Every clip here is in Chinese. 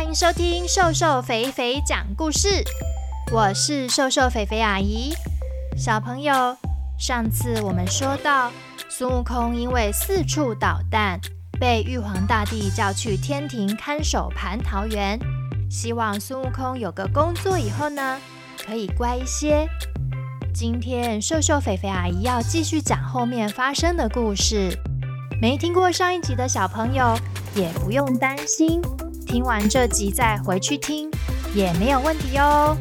欢迎收听瘦瘦肥肥讲故事，我是瘦瘦肥肥阿姨。小朋友，上次我们说到，孙悟空因为四处捣蛋，被玉皇大帝叫去天庭看守蟠桃园，希望孙悟空有个工作以后呢，可以乖一些。今天瘦瘦肥肥阿姨要继续讲后面发生的故事，没听过上一集的小朋友也不用担心。听完这集再回去听也没有问题哦。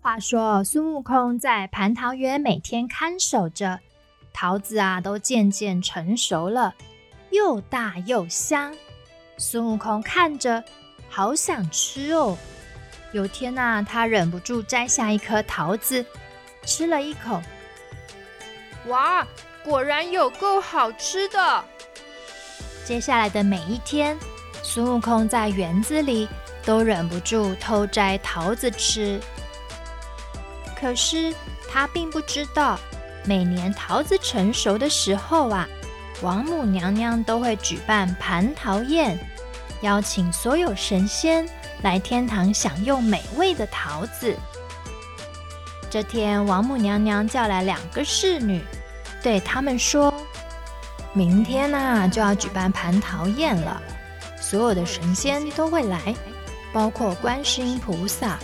话说孙悟空在蟠桃园每天看守着，桃子啊都渐渐成熟了，又大又香。孙悟空看着，好想吃哦。有天呐、他忍不住摘下一颗桃子，吃了一口。哇，果然有够好吃的！接下来的每一天，孙悟空在园子里都忍不住偷摘桃子吃。可是他并不知道，每年桃子成熟的时候啊，王母娘娘都会举办蟠桃宴，邀请所有神仙。来天堂享用美味的桃子。这天，王母娘娘叫来两个侍女，对他们说：“明天呐，就要举办蟠桃宴了，所有的神仙都会来，包括观世音菩萨。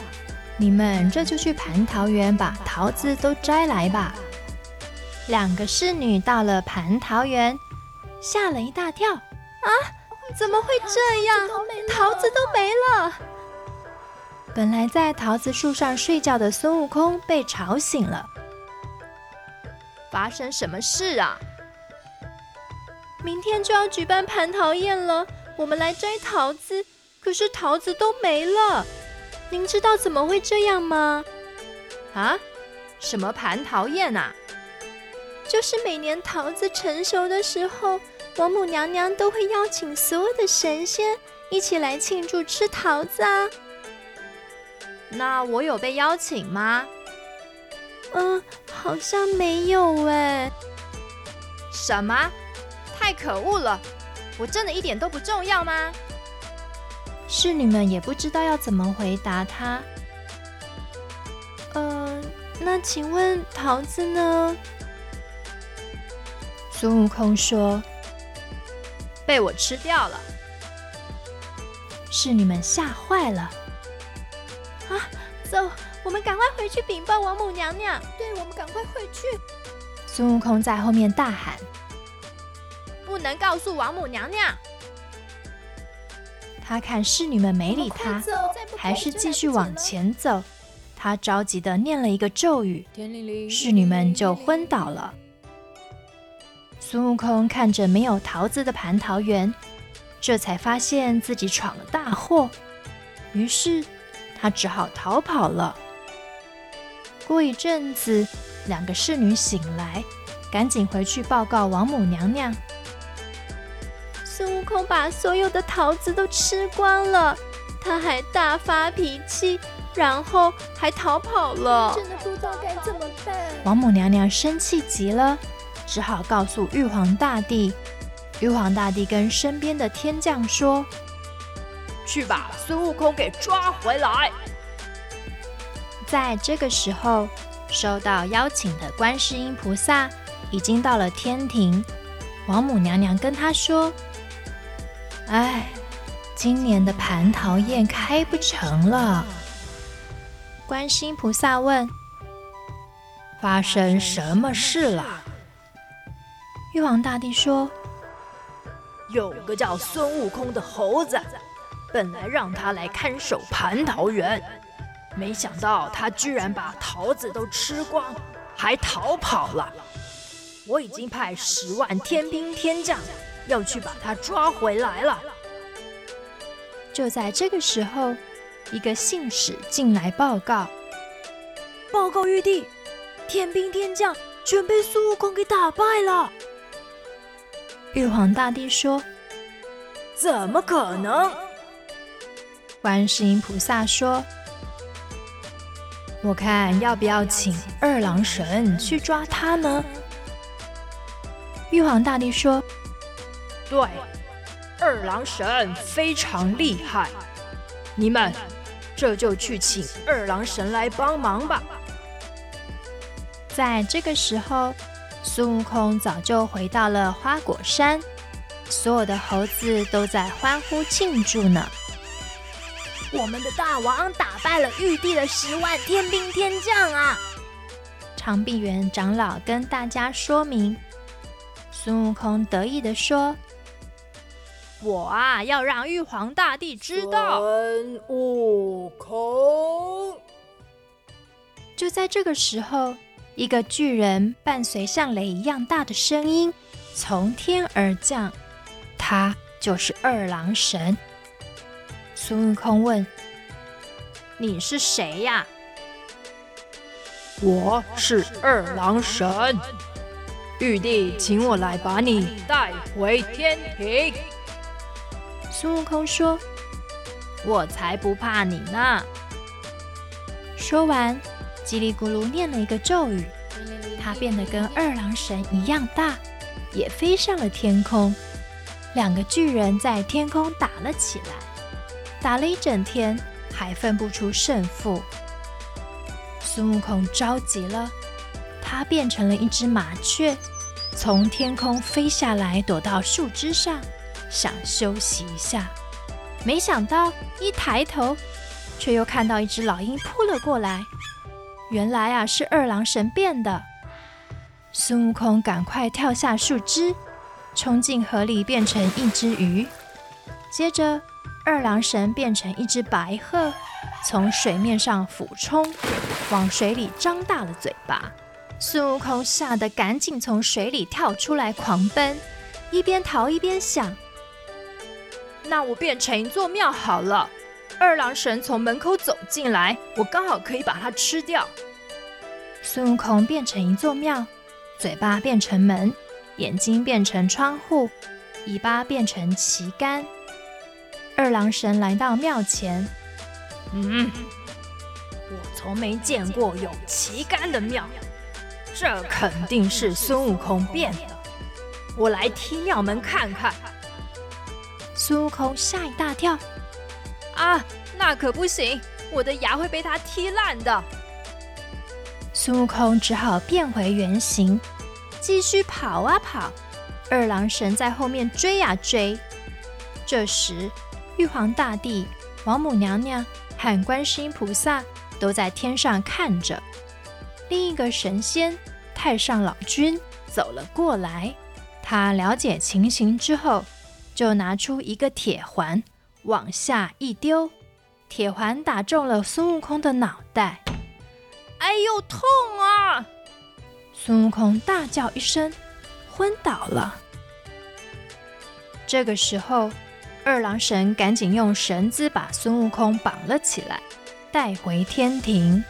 你们这就去蟠桃园把桃子都摘来吧。”两个侍女到了蟠桃园，吓了一大跳：“啊！”怎么会这样？桃子都没了。本来在桃子树上睡觉的孙悟空被吵醒了。发生什么事啊？明天就要举办蟠桃宴了，我们来摘桃子，可是桃子都没了。您知道怎么会这样吗？啊？什么蟠桃宴啊？就是每年桃子成熟的时候。王母娘娘都会邀请所有的神仙一起来庆祝吃桃子啊。那我有被邀请吗？嗯，好像没有哎。什么？太可恶了！我真的一点都不重要吗？侍女们也不知道要怎么回答他。嗯，那请问桃子呢？孙悟空说。被我吃掉了，侍女们吓坏了。啊，走，我们赶快回去禀报王母娘娘。对，我们赶快回去。孙悟空在后面大喊：“不能告诉王母娘娘！”他看侍女们没理他，还是继续往前走。他着急的念了一个咒语，侍女们就昏倒了。孙悟空看着没有桃子的蟠桃园，这才发现自己闯了大祸，于是他只好逃跑了。过一阵子，两个侍女醒来，赶紧回去报告王母娘娘：孙悟空把所有的桃子都吃光了，他还大发脾气，然后还逃跑了。真的不知道该怎么办。王母娘娘生气极了。只好告诉玉皇大帝，玉皇大帝跟身边的天将说：“去把孙悟空给抓回来。”在这个时候，收到邀请的观世音菩萨已经到了天庭。王母娘娘跟他说：“哎，今年的蟠桃宴开不成了。”观世音菩萨问：“发生什么事了？”玉皇大帝说：“有个叫孙悟空的猴子，本来让他来看守蟠桃园，没想到他居然把桃子都吃光，还逃跑了。我已经派十万天兵天将要去把他抓回来了。”就在这个时候，一个信使进来报告：“报告玉帝，天兵天将全被孙悟空给打败了。”玉皇大帝说：“怎么可能？”观世音菩萨说：“我看要不要请二郎神去抓他呢？”玉皇大帝说：“对，二郎神非常厉害，你们这就去请二郎神来帮忙吧。”在这个时候，孙悟空早就回到了花果山，所有的猴子都在欢呼庆祝呢。我们的大王打败了玉帝的十万天兵天将啊！长臂猿长老跟大家说明。孙悟空得意地说：“我啊，要让玉皇大帝知道。”孙悟空。就在这个时候，一个巨人伴随像雷一样大的声音从天而降，他就是二郎神。孙悟空问：“你是谁呀？”“我是二郎神。”玉帝请我来把你带回天庭。孙悟空说：“我才不怕你呢！”说完，叽里咕噜念了一个咒语，他变得跟二郎神一样大，也飞上了天空。两个巨人在天空打了起来，打了一整天，还分不出胜负。孙悟空着急了，他变成了一只麻雀。从天空飞下来，躲到树枝上，想休息一下。没想到一抬头，却又看到一只老鹰扑了过来。原来啊，是二郎神变的。孙悟空赶快跳下树枝，冲进河里变成一只鱼。接着，二郎神变成一只白鹤，从水面上俯冲，往水里张大了嘴巴。孙悟空吓得赶紧从水里跳出来狂奔，一边逃一边想：“那我变成一座庙好了。二郎神从门口走进来，我刚好可以把它吃掉。”孙悟空变成一座庙，嘴巴变成门，眼睛变成窗户，尾巴变成旗杆。二郎神来到庙前，嗯，我从没见过有旗杆的庙。这肯定是孙悟空变的，我来踢庙门看看。孙悟空吓一大跳，啊，那可不行，我的牙会被他踢烂的。孙悟空只好变回原形，继续跑啊跑。二郎神在后面追呀追。这时，玉皇大帝、王母娘娘和观世音菩萨都在天上看着。另一个神仙太上老君走了过来，他了解情形之后，就拿出一个铁环往下一丢，铁环打中了孙悟空的脑袋。哎呦，痛啊！孙悟空大叫一声，昏倒了。这个时候，二郎神赶紧用绳子把孙悟空绑了起来，带回天庭。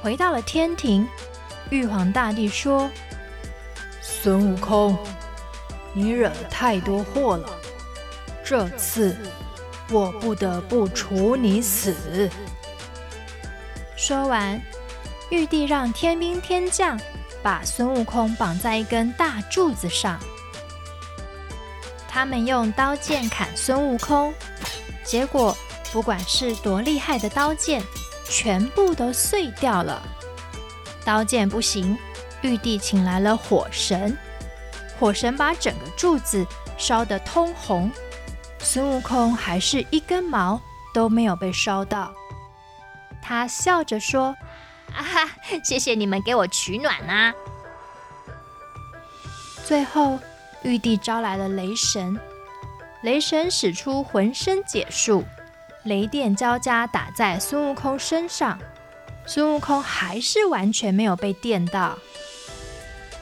回到了天庭，玉皇大帝说：“孙悟空，你惹了太多祸了，这次我不得不处你死。”说完，玉帝让天兵天将把孙悟空绑在一根大柱子上，他们用刀剑砍孙悟空，结果不管是多厉害的刀剑。全部都碎掉了，刀剑不行，玉帝请来了火神，火神把整个柱子烧得通红，孙悟空还是一根毛都没有被烧到。他笑着说：“啊哈，谢谢你们给我取暖啊！”最后，玉帝招来了雷神，雷神使出浑身解数。雷电交加打在孙悟空身上，孙悟空还是完全没有被电到。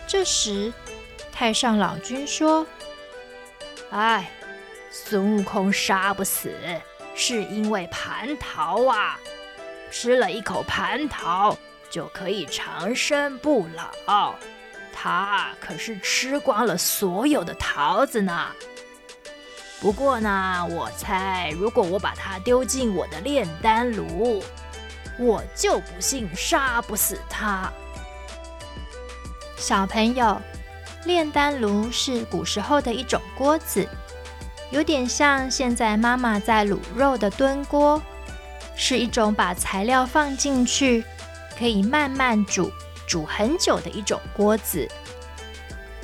这时，太上老君说：“哎，孙悟空杀不死，是因为蟠桃啊！吃了一口蟠桃就可以长生不老。他可是吃光了所有的桃子呢。”不过呢，我猜如果我把它丢进我的炼丹炉，我就不信杀不死他。小朋友，炼丹炉是古时候的一种锅子，有点像现在妈妈在卤肉的炖锅，是一种把材料放进去，可以慢慢煮，煮很久的一种锅子。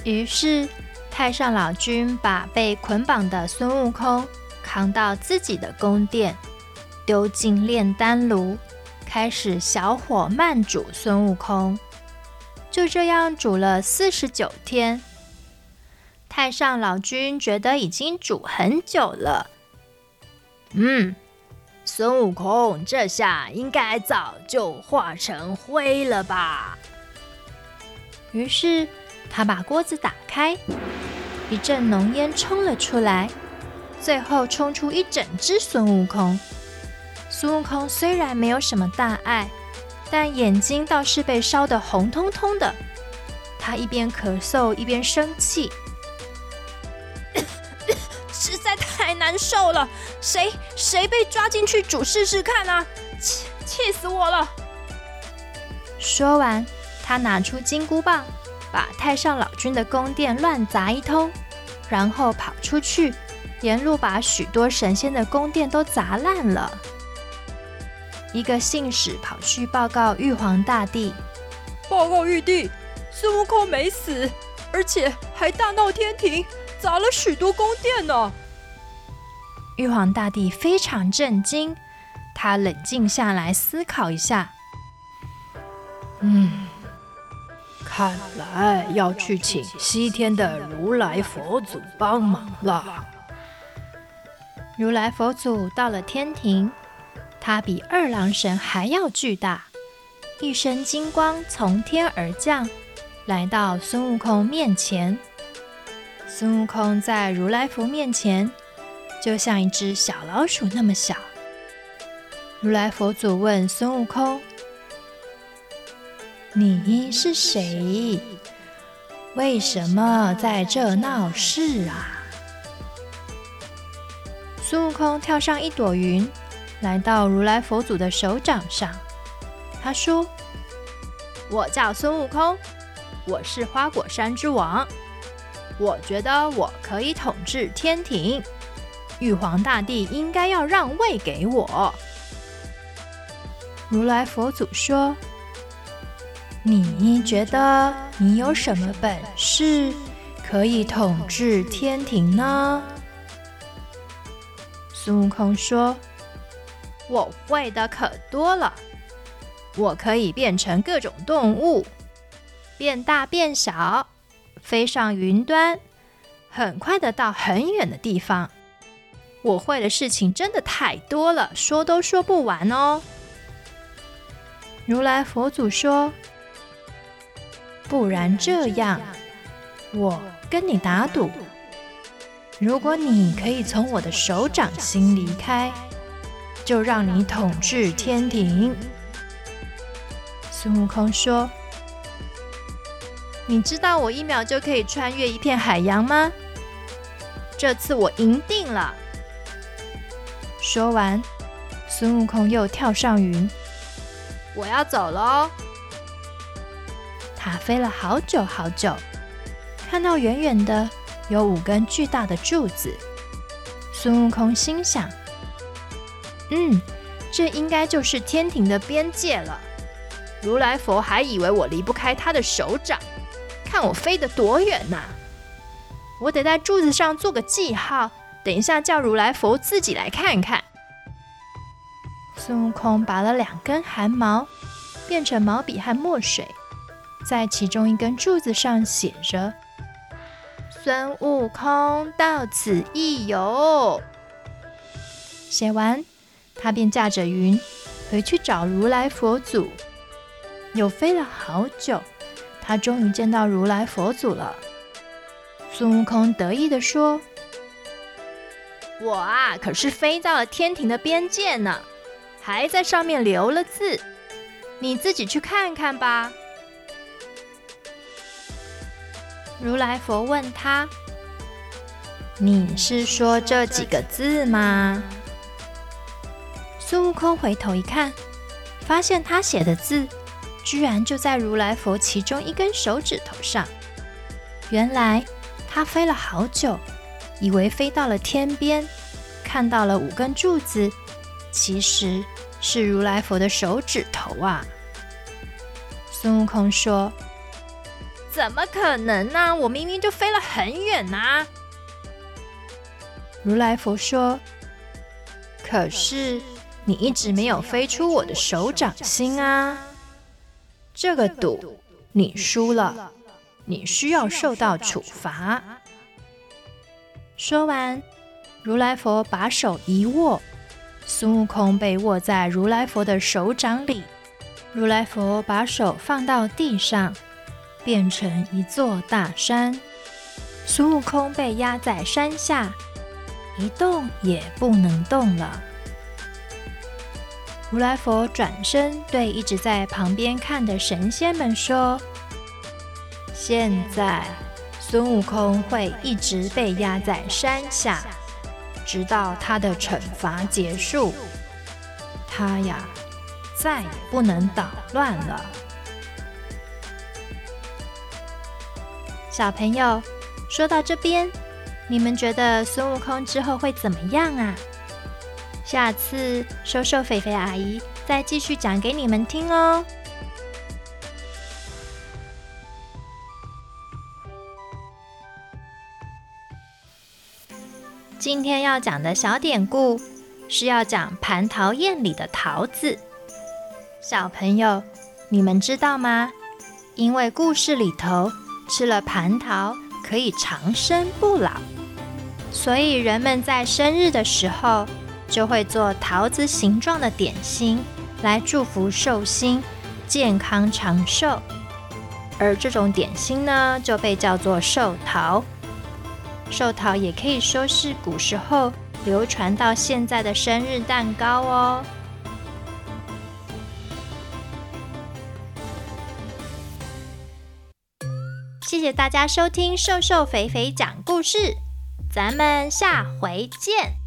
于是，太上老君把被捆绑的孙悟空扛到自己的宫殿，丢进炼丹炉，开始小火慢煮孙悟空。就这样煮了四十九天，太上老君觉得已经煮很久了。嗯，孙悟空这下应该早就化成灰了吧？于是他把锅子打开，一阵浓烟冲了出来，最后冲出一整只孙悟空。孙悟空虽然没有什么大碍。但眼睛倒是被烧得红彤彤的，他一边咳嗽一边生气，太难受了。谁谁被抓进去煮试试看啊？气气死我了！说完，他拿出金箍棒，把太上老君的宫殿乱砸一通，然后跑出去，沿路把许多神仙的宫殿都砸烂了。一个信使跑去报告玉皇大帝：“报告玉帝，孙悟空没死，而且还大闹天庭，砸了许多宫殿呢。”玉皇大帝非常震惊，他冷静下来思考一下：“嗯，看来要去请西天的如来佛祖帮忙了。”如来佛祖到了天庭。他比二郎神还要巨大，一身金光从天而降，来到孙悟空面前。孙悟空在如来佛面前，就像一只小老鼠那么小。如来佛祖问孙悟空：“你是谁？为什么在这闹事啊？”孙悟空跳上一朵云。来到如来佛祖的手掌上，他说：“我叫孙悟空，我是花果山之王。我觉得我可以统治天庭，玉皇大帝应该要让位给我。”如来佛祖说：“你觉得你有什么本事可以统治天庭呢？”孙悟空说。我会的可多了，我可以变成各种动物，变大变小，飞上云端，很快的到很远的地方。我会的事情真的太多了，说都说不完哦。如来佛祖说：“不然这样，我跟你打赌，如果你可以从我的手掌心离开。”就让你统治天庭。孙悟空说：“你知道我一秒就可以穿越一片海洋吗？这次我赢定了。”说完，孙悟空又跳上云，我要走喽。他飞了好久好久，看到远远的有五根巨大的柱子。孙悟空心想。嗯，这应该就是天庭的边界了。如来佛还以为我离不开他的手掌，看我飞得多远呐！我得在柱子上做个记号，等一下叫如来佛自己来看看。孙悟空拔了两根汗毛，变成毛笔和墨水，在其中一根柱子上写着：“孙悟空到此一游。”写完。他便驾着云回去找如来佛祖，又飞了好久，他终于见到如来佛祖了。孙悟空得意地说：“我啊，可是飞到了天庭的边界呢，还在上面留了字，你自己去看看吧。”如来佛问他：“你是说这几个字吗？”孙悟空回头一看，发现他写的字居然就在如来佛其中一根手指头上。原来他飞了好久，以为飞到了天边，看到了五根柱子，其实是如来佛的手指头啊！孙悟空说：“怎么可能呢？我明明就飞了很远呐！”如来佛说：“可是你一直没有飞出我的手掌心啊！这个赌你输了，你需要受到处罚。”说完，如来佛把手一握，孙悟空被握在如来佛的手掌里。如来佛把手放到地上，变成一座大山。孙悟空被压在山下。一动也不能动了。如来佛转身对一直在旁边看的神仙们说：“现在孙悟空会一直被压在山下，直到他的惩罚结束。他呀，再也不能捣乱了。”小朋友，说到这边。你们觉得孙悟空之后会怎么样啊？下次瘦瘦肥肥阿姨再继续讲给你们听哦。今天要讲的小典故是要讲蟠桃宴里的桃子。小朋友，你们知道吗？因为故事里头吃了蟠桃可以长生不老。所以人们在生日的时候，就会做桃子形状的点心，来祝福寿星健康长寿。而这种点心呢，就被叫做寿桃。寿桃也可以说是古时候流传到现在的生日蛋糕哦。谢谢大家收听瘦瘦肥肥讲故事。咱们下回见。